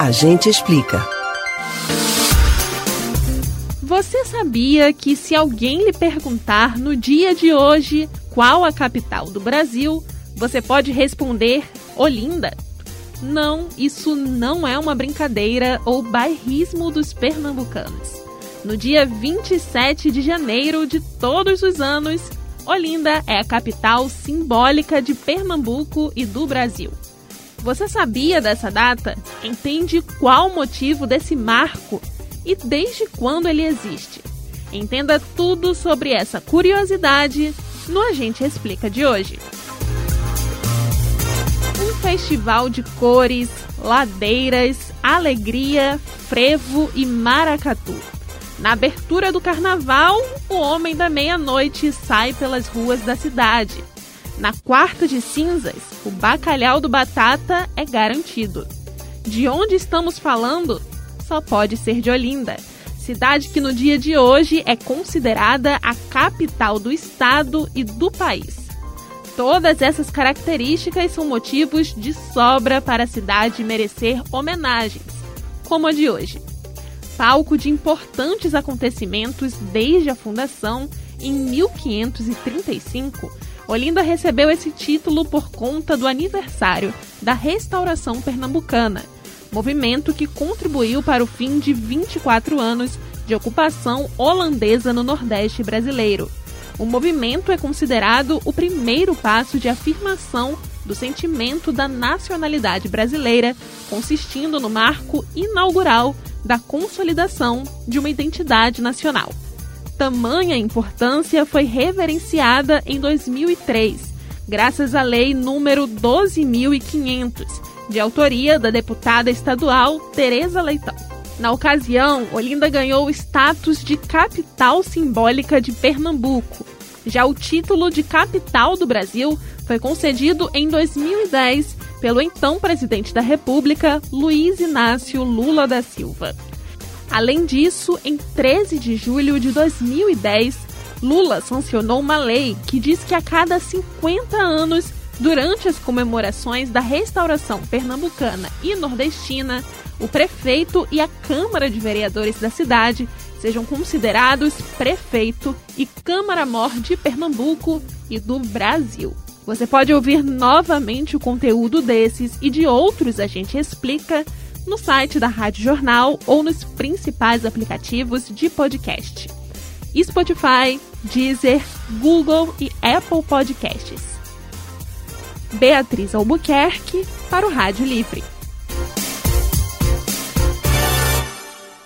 A gente explica. Você sabia que se alguém lhe perguntar no dia de hoje qual a capital do Brasil, você pode responder Olinda? Não, isso não é uma brincadeira ou bairrismo dos pernambucanos. No dia 27 de janeiro de todos os anos, Olinda é a capital simbólica de Pernambuco e do Brasil. Você sabia dessa data? Entende qual o motivo desse marco e desde quando ele existe? Entenda tudo sobre essa curiosidade no Agente Explica de hoje. Um festival de cores, ladeiras, alegria, frevo e maracatu. Na abertura do carnaval, o homem da meia-noite sai pelas ruas da cidade na quarta de cinzas, o bacalhau do Batata é garantido. De onde estamos falando? Só pode ser de Olinda, cidade que no dia de hoje é considerada a capital do estado e do país. Todas essas características são motivos de sobra para a cidade merecer homenagens, como a de hoje. Palco de importantes acontecimentos desde a fundação em 1535 Olinda recebeu esse título por conta do aniversário da restauração pernambucana, movimento que contribuiu para o fim de 24 anos de ocupação holandesa no Nordeste brasileiro. O movimento é considerado o primeiro passo de afirmação do sentimento da nacionalidade brasileira, consistindo no marco inaugural da consolidação de uma identidade nacional tamanha importância foi reverenciada em 2003, graças à Lei número 12.500, de autoria da deputada estadual Tereza Leitão. Na ocasião, Olinda ganhou o status de capital simbólica de Pernambuco. Já o título de capital do Brasil foi concedido em 2010 pelo então presidente da República, Luiz Inácio Lula da Silva. Além disso, em 13 de julho de 2010, Lula sancionou uma lei que diz que a cada 50 anos, durante as comemorações da restauração pernambucana e nordestina, o prefeito e a Câmara de Vereadores da cidade sejam considerados prefeito e Câmara-Mor de Pernambuco e do Brasil. Você pode ouvir novamente o conteúdo desses e de outros a gente explica no site da Rádio Jornal ou nos principais aplicativos de podcast. Spotify, Deezer, Google e Apple Podcasts. Beatriz Albuquerque para o Rádio Livre.